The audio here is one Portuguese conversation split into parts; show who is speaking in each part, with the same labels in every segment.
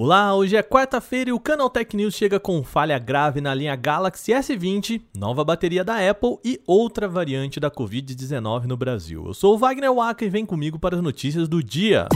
Speaker 1: Olá, hoje é quarta-feira e o Canal Tech News chega com falha grave na linha Galaxy S20, nova bateria da Apple e outra variante da Covid-19 no Brasil. Eu sou o Wagner Waka e vem comigo para as notícias do dia.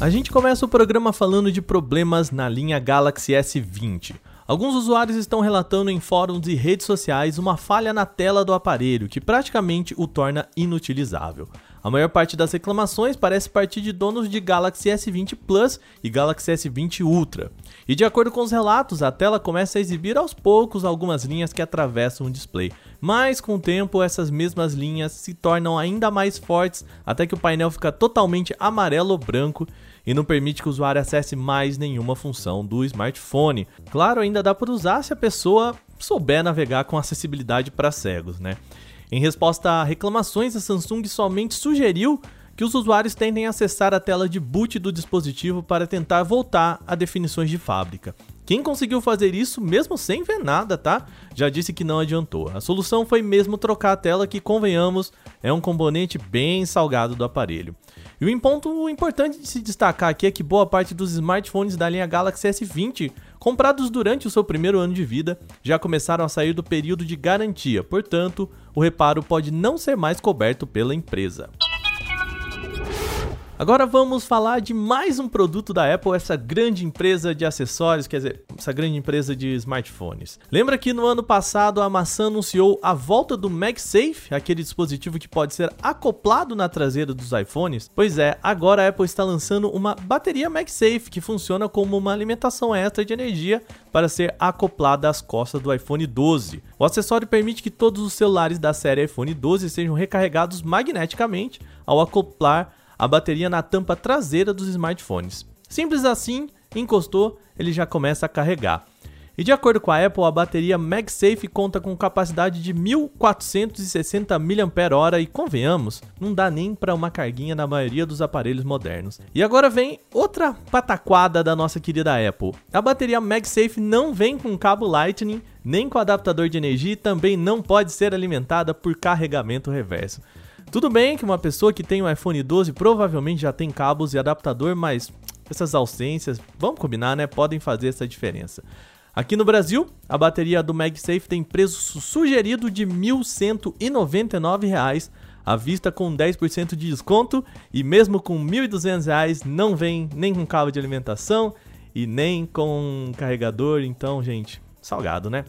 Speaker 1: A gente começa o programa falando de problemas na linha Galaxy S20. Alguns usuários estão relatando em fóruns e redes sociais uma falha na tela do aparelho que praticamente o torna inutilizável. A maior parte das reclamações parece partir de donos de Galaxy S20 Plus e Galaxy S20 Ultra. E de acordo com os relatos, a tela começa a exibir aos poucos algumas linhas que atravessam o display. Mas com o tempo, essas mesmas linhas se tornam ainda mais fortes até que o painel fica totalmente amarelo ou branco e não permite que o usuário acesse mais nenhuma função do smartphone. Claro, ainda dá para usar se a pessoa souber navegar com acessibilidade para cegos, né? Em resposta a reclamações, a Samsung somente sugeriu que os usuários tentem acessar a tela de boot do dispositivo para tentar voltar a definições de fábrica. Quem conseguiu fazer isso mesmo sem ver nada, tá? Já disse que não adiantou. A solução foi mesmo trocar a tela, que convenhamos, é um componente bem salgado do aparelho. E um ponto importante de se destacar aqui é que boa parte dos smartphones da linha Galaxy S20 comprados durante o seu primeiro ano de vida já começaram a sair do período de garantia, portanto, o reparo pode não ser mais coberto pela empresa. Agora vamos falar de mais um produto da Apple, essa grande empresa de acessórios, quer dizer, essa grande empresa de smartphones. Lembra que no ano passado a maçã anunciou a volta do MagSafe, aquele dispositivo que pode ser acoplado na traseira dos iPhones? Pois é, agora a Apple está lançando uma bateria MagSafe que funciona como uma alimentação extra de energia para ser acoplada às costas do iPhone 12. O acessório permite que todos os celulares da série iPhone 12 sejam recarregados magneticamente ao acoplar a bateria na tampa traseira dos smartphones. Simples assim, encostou, ele já começa a carregar. E de acordo com a Apple, a bateria MagSafe conta com capacidade de 1460 mAh e convenhamos, não dá nem para uma carguinha na maioria dos aparelhos modernos. E agora vem outra pataquada da nossa querida Apple. A bateria MagSafe não vem com cabo Lightning, nem com adaptador de energia e também não pode ser alimentada por carregamento reverso. Tudo bem que uma pessoa que tem um iPhone 12 provavelmente já tem cabos e adaptador, mas essas ausências, vamos combinar, né? Podem fazer essa diferença. Aqui no Brasil, a bateria do MagSafe tem preço sugerido de R$ 1.199, à vista com 10% de desconto, e mesmo com R$ 1.200 não vem nem com cabo de alimentação e nem com carregador, então, gente, salgado, né?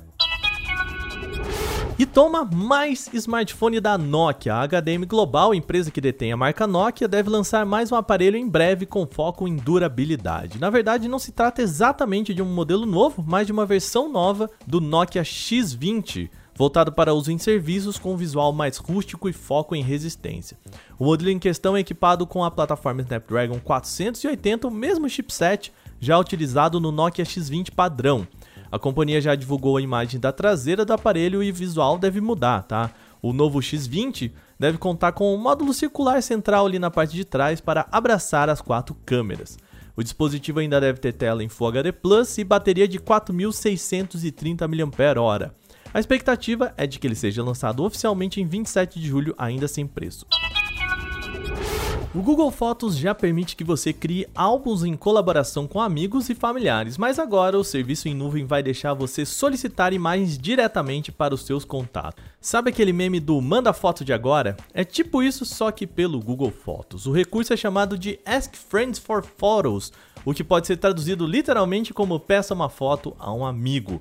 Speaker 1: E toma mais smartphone da Nokia. A HDM Global, empresa que detém a marca Nokia, deve lançar mais um aparelho em breve com foco em durabilidade. Na verdade, não se trata exatamente de um modelo novo, mas de uma versão nova do Nokia X20 voltado para uso em serviços com visual mais rústico e foco em resistência. O modelo em questão é equipado com a plataforma Snapdragon 480, o mesmo chipset já utilizado no Nokia X20 padrão. A companhia já divulgou a imagem da traseira do aparelho e visual deve mudar, tá? O novo X20 deve contar com um módulo circular central ali na parte de trás para abraçar as quatro câmeras. O dispositivo ainda deve ter tela em Full HD Plus e bateria de 4.630 mAh. A expectativa é de que ele seja lançado oficialmente em 27 de julho, ainda sem preço. O Google Fotos já permite que você crie álbuns em colaboração com amigos e familiares, mas agora o serviço em nuvem vai deixar você solicitar imagens diretamente para os seus contatos. Sabe aquele meme do manda foto de agora? É tipo isso, só que pelo Google Fotos. O recurso é chamado de Ask Friends for Photos, o que pode ser traduzido literalmente como peça uma foto a um amigo.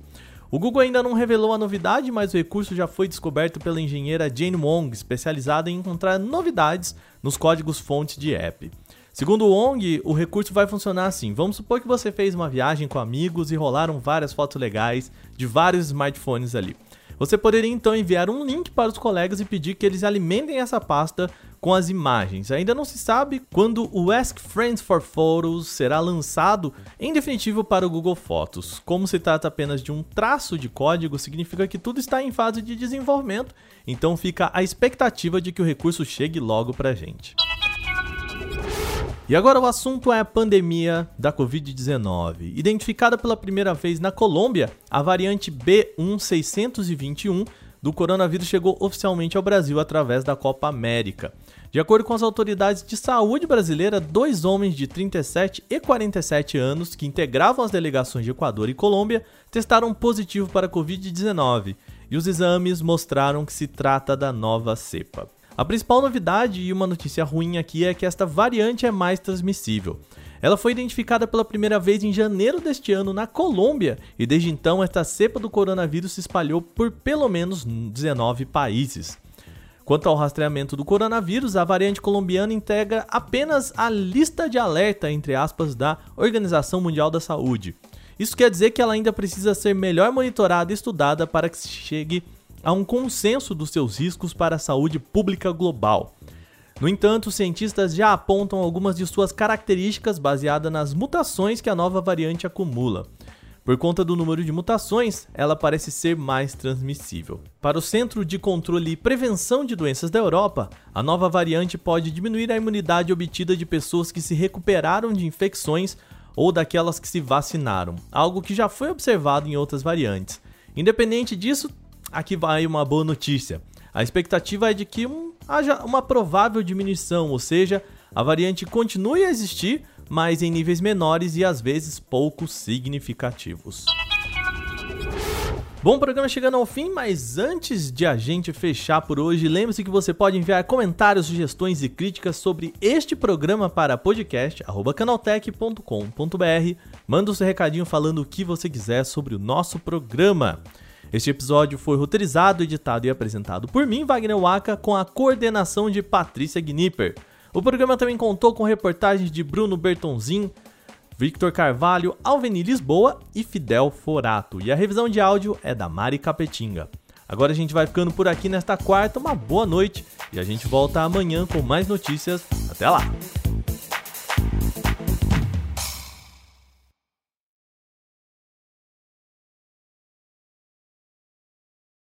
Speaker 1: O Google ainda não revelou a novidade, mas o recurso já foi descoberto pela engenheira Jane Wong, especializada em encontrar novidades nos códigos fontes de app. Segundo o Wong, o recurso vai funcionar assim: vamos supor que você fez uma viagem com amigos e rolaram várias fotos legais de vários smartphones ali. Você poderia então enviar um link para os colegas e pedir que eles alimentem essa pasta com as imagens. Ainda não se sabe quando o Ask Friends for Photos será lançado em definitivo para o Google Fotos. Como se trata apenas de um traço de código, significa que tudo está em fase de desenvolvimento, então fica a expectativa de que o recurso chegue logo para a gente. E agora o assunto é a pandemia da Covid-19. Identificada pela primeira vez na Colômbia, a variante B1621 do coronavírus chegou oficialmente ao Brasil através da Copa América. De acordo com as autoridades de saúde brasileira, dois homens de 37 e 47 anos que integravam as delegações de Equador e Colômbia testaram positivo para a Covid-19 e os exames mostraram que se trata da nova cepa. A principal novidade e uma notícia ruim aqui é que esta variante é mais transmissível. Ela foi identificada pela primeira vez em janeiro deste ano na Colômbia e desde então esta cepa do coronavírus se espalhou por pelo menos 19 países. Quanto ao rastreamento do coronavírus, a variante colombiana integra apenas a lista de alerta, entre aspas, da Organização Mundial da Saúde. Isso quer dizer que ela ainda precisa ser melhor monitorada e estudada para que se chegue a um consenso dos seus riscos para a saúde pública global. No entanto, cientistas já apontam algumas de suas características baseadas nas mutações que a nova variante acumula. Por conta do número de mutações, ela parece ser mais transmissível. Para o Centro de Controle e Prevenção de Doenças da Europa, a nova variante pode diminuir a imunidade obtida de pessoas que se recuperaram de infecções ou daquelas que se vacinaram, algo que já foi observado em outras variantes. Independente disso, aqui vai uma boa notícia. A expectativa é de que um, haja uma provável diminuição, ou seja, a variante continue a existir, mas em níveis menores e às vezes pouco significativos. Bom, programa chegando ao fim, mas antes de a gente fechar por hoje, lembre-se que você pode enviar comentários, sugestões e críticas sobre este programa para podcast@canaltech.com.br. Manda o seu recadinho falando o que você quiser sobre o nosso programa. Este episódio foi roteirizado, editado e apresentado por mim, Wagner Waka, com a coordenação de Patrícia Gnipper. O programa também contou com reportagens de Bruno Bertonzin, Victor Carvalho, Alveni Lisboa e Fidel Forato. E a revisão de áudio é da Mari Capetinga. Agora a gente vai ficando por aqui nesta quarta, uma boa noite e a gente volta amanhã com mais notícias. Até lá!